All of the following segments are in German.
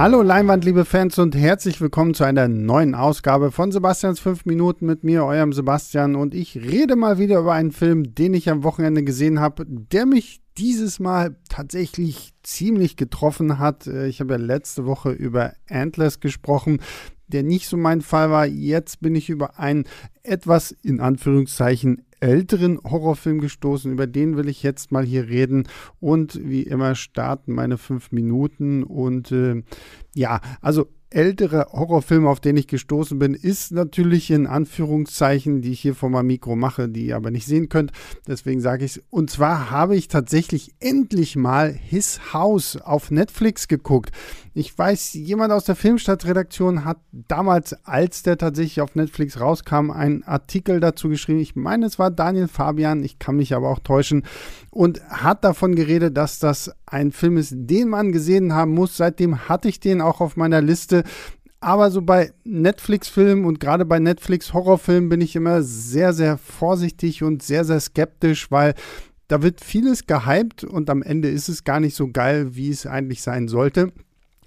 Hallo Leinwand, liebe Fans und herzlich willkommen zu einer neuen Ausgabe von Sebastians 5 Minuten mit mir, eurem Sebastian. Und ich rede mal wieder über einen Film, den ich am Wochenende gesehen habe, der mich dieses Mal tatsächlich ziemlich getroffen hat. Äh, ich habe ja letzte Woche über Antlers gesprochen, der nicht so mein Fall war. Jetzt bin ich über einen etwas in Anführungszeichen älteren Horrorfilm gestoßen. Über den will ich jetzt mal hier reden. Und wie immer starten meine fünf Minuten. Und äh, ja, also ältere Horrorfilme, auf den ich gestoßen bin, ist natürlich in Anführungszeichen, die ich hier vor meinem Mikro mache, die ihr aber nicht sehen könnt. Deswegen sage ich es. Und zwar habe ich tatsächlich endlich mal His House auf Netflix geguckt. Ich weiß, jemand aus der Filmstadtredaktion hat damals, als der tatsächlich auf Netflix rauskam, einen Artikel dazu geschrieben. Ich meine, es war Daniel Fabian, ich kann mich aber auch täuschen, und hat davon geredet, dass das ein Film ist, den man gesehen haben muss. Seitdem hatte ich den auch auf meiner Liste. Aber so bei Netflix-Filmen und gerade bei Netflix-Horrorfilmen bin ich immer sehr, sehr vorsichtig und sehr, sehr skeptisch, weil da wird vieles gehypt und am Ende ist es gar nicht so geil, wie es eigentlich sein sollte.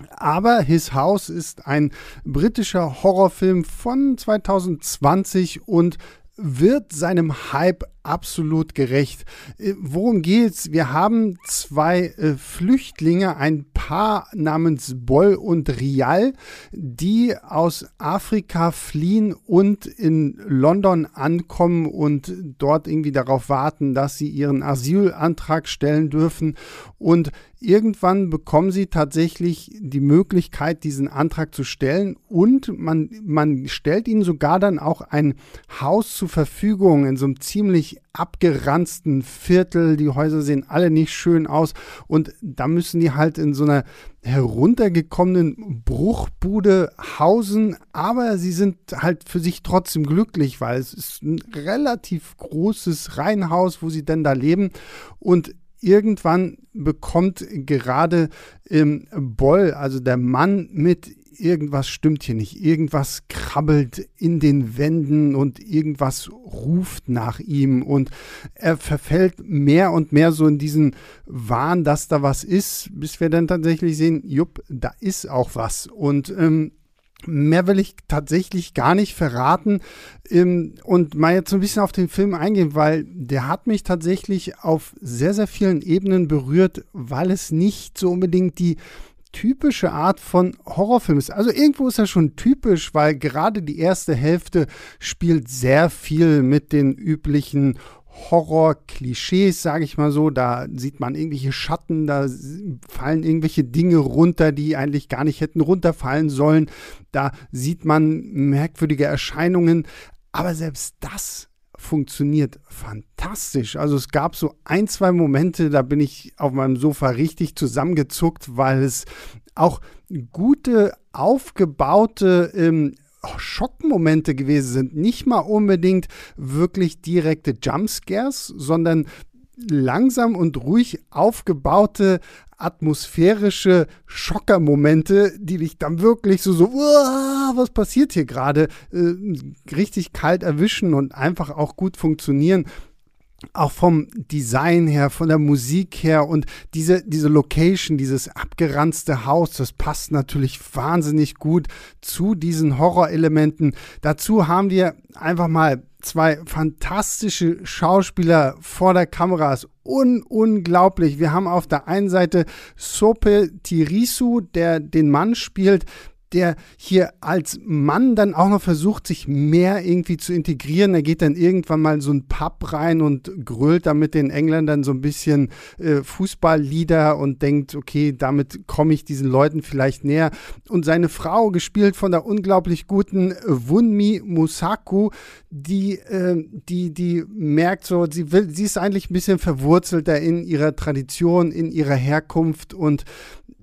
Aber His House ist ein britischer Horrorfilm von 2020 und wird seinem Hype absolut gerecht. Äh, worum geht's? Wir haben zwei äh, Flüchtlinge, ein Paar namens Boll und Rial, die aus Afrika fliehen und in London ankommen und dort irgendwie darauf warten, dass sie ihren Asylantrag stellen dürfen. Und irgendwann bekommen sie tatsächlich die Möglichkeit, diesen Antrag zu stellen und man, man stellt ihnen sogar dann auch ein Haus zur Verfügung in so einem ziemlich abgeranzten Viertel. Die Häuser sehen alle nicht schön aus. Und da müssen die halt in so einer heruntergekommenen Bruchbude hausen. Aber sie sind halt für sich trotzdem glücklich, weil es ist ein relativ großes Reihenhaus, wo sie denn da leben. Und irgendwann bekommt gerade im Boll, also der Mann mit irgendwas stimmt hier nicht, irgendwas krabbelt in den Wänden und irgendwas ruft nach ihm und er verfällt mehr und mehr so in diesen Wahn, dass da was ist, bis wir dann tatsächlich sehen, jupp, da ist auch was. Und ähm, Mehr will ich tatsächlich gar nicht verraten ähm, und mal jetzt so ein bisschen auf den Film eingehen, weil der hat mich tatsächlich auf sehr, sehr vielen Ebenen berührt, weil es nicht so unbedingt die typische Art von Horrorfilm ist. Also irgendwo ist er schon typisch, weil gerade die erste Hälfte spielt sehr viel mit den üblichen Horror-Klischees, sage ich mal so. Da sieht man irgendwelche Schatten, da fallen irgendwelche Dinge runter, die eigentlich gar nicht hätten runterfallen sollen. Da sieht man merkwürdige Erscheinungen. Aber selbst das funktioniert fantastisch. Also es gab so ein, zwei Momente, da bin ich auf meinem Sofa richtig zusammengezuckt, weil es auch gute, aufgebaute ähm, Schockmomente gewesen sind. Nicht mal unbedingt wirklich direkte Jumpscares, sondern langsam und ruhig aufgebaute atmosphärische Schockermomente, die dich dann wirklich so, so, was passiert hier gerade, äh, richtig kalt erwischen und einfach auch gut funktionieren auch vom Design her, von der Musik her und diese, diese Location, dieses abgeranzte Haus, das passt natürlich wahnsinnig gut zu diesen Horrorelementen. Dazu haben wir einfach mal zwei fantastische Schauspieler vor der Kamera. Ist un unglaublich. Wir haben auf der einen Seite Sope Tirisu, der den Mann spielt, der hier als Mann dann auch noch versucht, sich mehr irgendwie zu integrieren. Er geht dann irgendwann mal in so ein Pub rein und grölt da mit den Engländern so ein bisschen äh, Fußballlieder und denkt, okay, damit komme ich diesen Leuten vielleicht näher. Und seine Frau, gespielt von der unglaublich guten Wunmi Musaku, die, äh, die, die merkt so, sie will, sie ist eigentlich ein bisschen verwurzelter in ihrer Tradition, in ihrer Herkunft und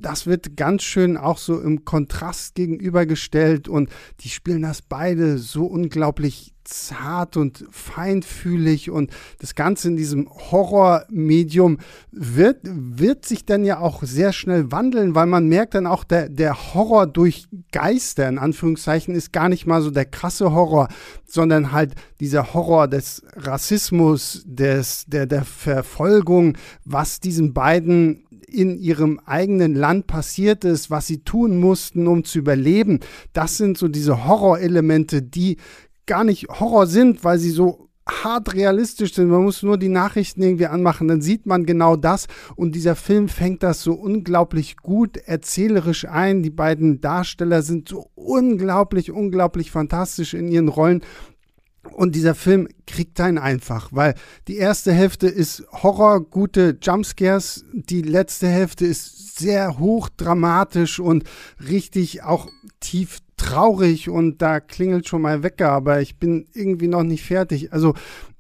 das wird ganz schön auch so im Kontrast gegenübergestellt und die spielen das beide so unglaublich zart und feinfühlig und das Ganze in diesem Horrormedium wird, wird sich dann ja auch sehr schnell wandeln, weil man merkt dann auch, der, der Horror durch Geister, in Anführungszeichen, ist gar nicht mal so der krasse Horror, sondern halt dieser Horror des Rassismus, des, der, der Verfolgung, was diesen beiden in ihrem eigenen Land passiert ist, was sie tun mussten, um zu überleben. Das sind so diese Horrorelemente, die gar nicht Horror sind, weil sie so hart realistisch sind. Man muss nur die Nachrichten irgendwie anmachen, dann sieht man genau das. Und dieser Film fängt das so unglaublich gut erzählerisch ein. Die beiden Darsteller sind so unglaublich, unglaublich fantastisch in ihren Rollen. Und dieser Film kriegt einen einfach, weil die erste Hälfte ist Horror, gute Jumpscares, die letzte Hälfte ist sehr hochdramatisch und richtig auch tief traurig und da klingelt schon mal Wecker, aber ich bin irgendwie noch nicht fertig. Also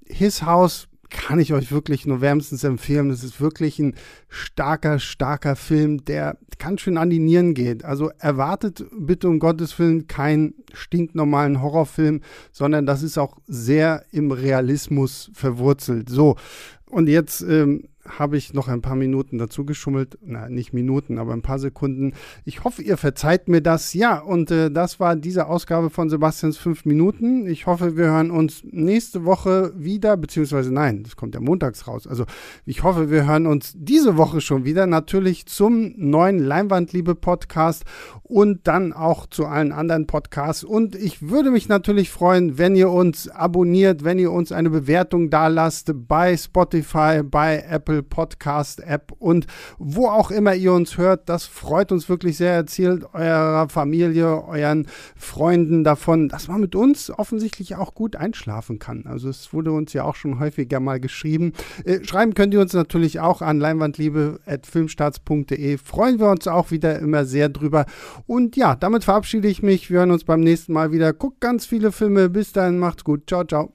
His House kann ich euch wirklich nur wärmstens empfehlen. Es ist wirklich ein starker, starker Film, der ganz schön an die Nieren geht. Also erwartet bitte um Gottes Willen keinen stinknormalen Horrorfilm, sondern das ist auch sehr im Realismus verwurzelt. So, und jetzt ähm, habe ich noch ein paar Minuten dazu geschummelt. Na, nicht Minuten, aber ein paar Sekunden. Ich hoffe, ihr verzeiht mir das. Ja, und äh, das war diese Ausgabe von Sebastians 5 Minuten. Ich hoffe, wir hören uns nächste Woche wieder, beziehungsweise nein, das kommt ja montags raus. Also ich hoffe, wir hören uns diese Woche schon wieder. Natürlich zum neuen Leinwandliebe-Podcast und dann auch zu allen anderen Podcasts. Und ich würde mich natürlich freuen, wenn ihr uns abonniert, wenn ihr uns eine Bewertung da lasst bei Spotify, bei Apple Apple Podcast App und wo auch immer ihr uns hört. Das freut uns wirklich sehr. Erzählt eurer Familie, euren Freunden davon, dass man mit uns offensichtlich auch gut einschlafen kann. Also es wurde uns ja auch schon häufiger mal geschrieben. Äh, schreiben könnt ihr uns natürlich auch an leinwandliebe.filmstarts.de. Freuen wir uns auch wieder immer sehr drüber. Und ja, damit verabschiede ich mich. Wir hören uns beim nächsten Mal wieder. Guckt ganz viele Filme. Bis dahin, macht's gut. Ciao, ciao.